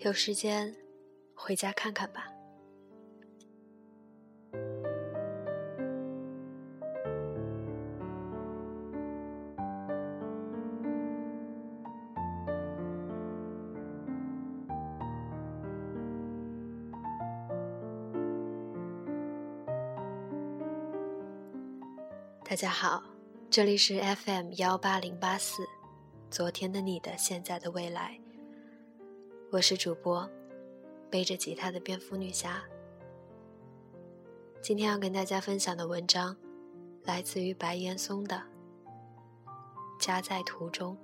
有时间，回家看看吧。大家好，这里是 FM 幺八零八四，昨天的你的现在的未来。我是主播，背着吉他的蝙蝠女侠。今天要跟大家分享的文章，来自于白岩松的《家在途中》。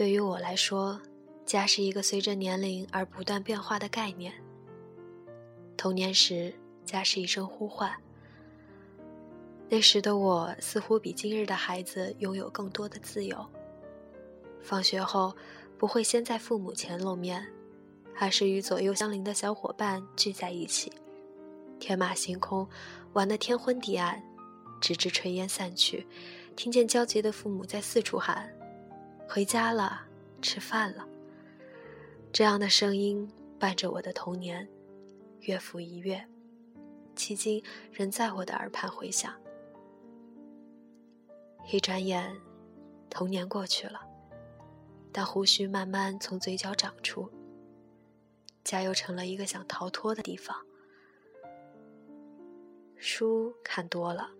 对于我来说，家是一个随着年龄而不断变化的概念。童年时，家是一声呼唤。那时的我似乎比今日的孩子拥有更多的自由。放学后，不会先在父母前露面，而是与左右相邻的小伙伴聚在一起，天马行空，玩得天昏地暗，直至炊烟散去，听见焦急的父母在四处喊。回家了，吃饭了。这样的声音伴着我的童年，月复一月，迄今仍在我的耳畔回响。一转眼，童年过去了，但胡须慢慢从嘴角长出，家又成了一个想逃脱的地方。书看多了，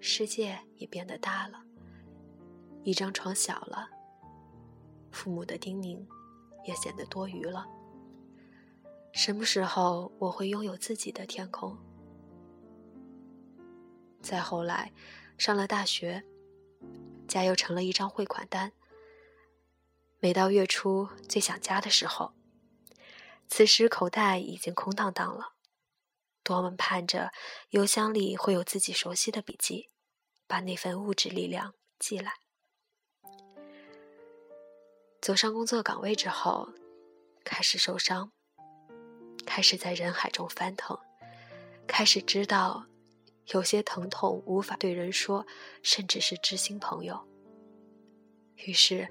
世界也变得大了，一张床小了。父母的叮咛，也显得多余了。什么时候我会拥有自己的天空？再后来，上了大学，家又成了一张汇款单。每到月初最想家的时候，此时口袋已经空荡荡了，多么盼着邮箱里会有自己熟悉的笔记，把那份物质力量寄来。走上工作岗位之后，开始受伤，开始在人海中翻腾，开始知道有些疼痛无法对人说，甚至是知心朋友。于是，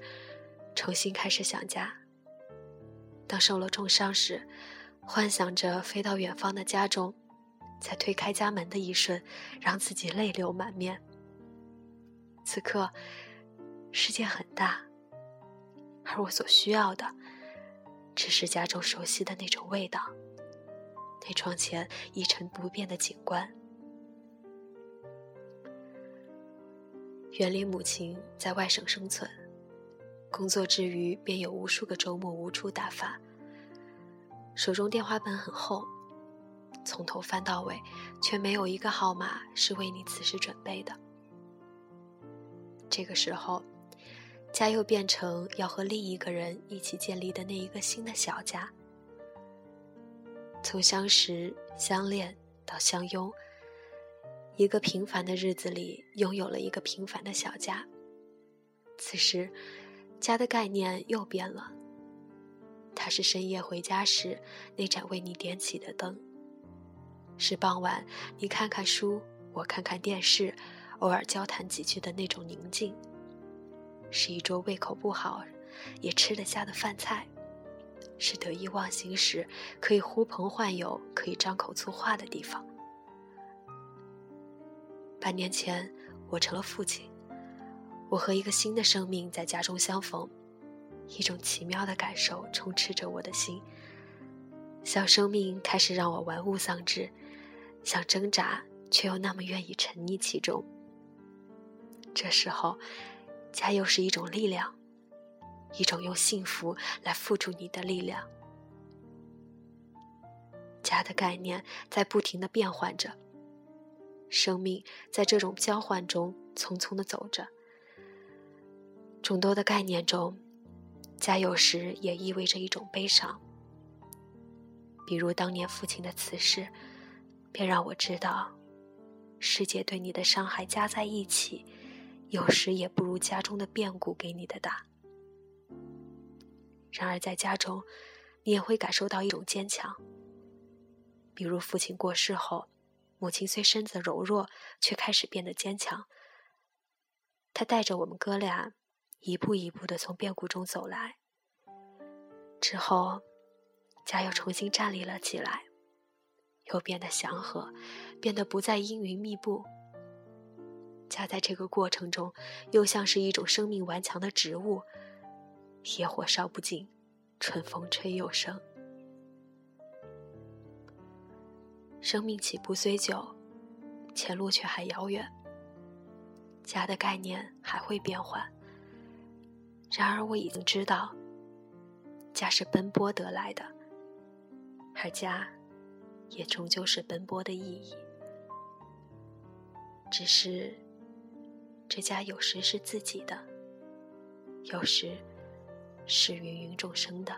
重新开始想家。当受了重伤时，幻想着飞到远方的家中，在推开家门的一瞬，让自己泪流满面。此刻，世界很大。而我所需要的，只是家中熟悉的那种味道，那窗前一成不变的景观。远离母亲，在外省生存，工作之余便有无数个周末无处打发。手中电话本很厚，从头翻到尾，却没有一个号码是为你此时准备的。这个时候。家又变成要和另一个人一起建立的那一个新的小家。从相识、相恋到相拥，一个平凡的日子里，拥有了一个平凡的小家。此时，家的概念又变了。它是深夜回家时那盏为你点起的灯，是傍晚你看看书，我看看电视，偶尔交谈几句的那种宁静。是一桌胃口不好也吃得下的饭菜，是得意忘形时可以呼朋唤友、可以张口粗话的地方。半年前，我成了父亲，我和一个新的生命在家中相逢，一种奇妙的感受充斥着我的心。小生命开始让我玩物丧志，想挣扎，却又那么愿意沉溺其中。这时候。家又是一种力量，一种用幸福来付出你的力量。家的概念在不停的变换着，生命在这种交换中匆匆的走着。众多的概念中，家有时也意味着一种悲伤，比如当年父亲的辞世，便让我知道，世界对你的伤害加在一起，有时也不如家中的变故给你的大。然而在家中，你也会感受到一种坚强。比如父亲过世后，母亲虽身子柔弱，却开始变得坚强。她带着我们哥俩，一步一步的从变故中走来。之后，家又重新站立了起来，又变得祥和，变得不再阴云密布。家在这个过程中，又像是一种生命顽强的植物，野火烧不尽，春风吹又生。生命起步虽久，前路却还遥远。家的概念还会变换，然而我已经知道。家是奔波得来的，而家也终究是奔波的意义。只是，这家有时是自己的，有时是芸芸众生的。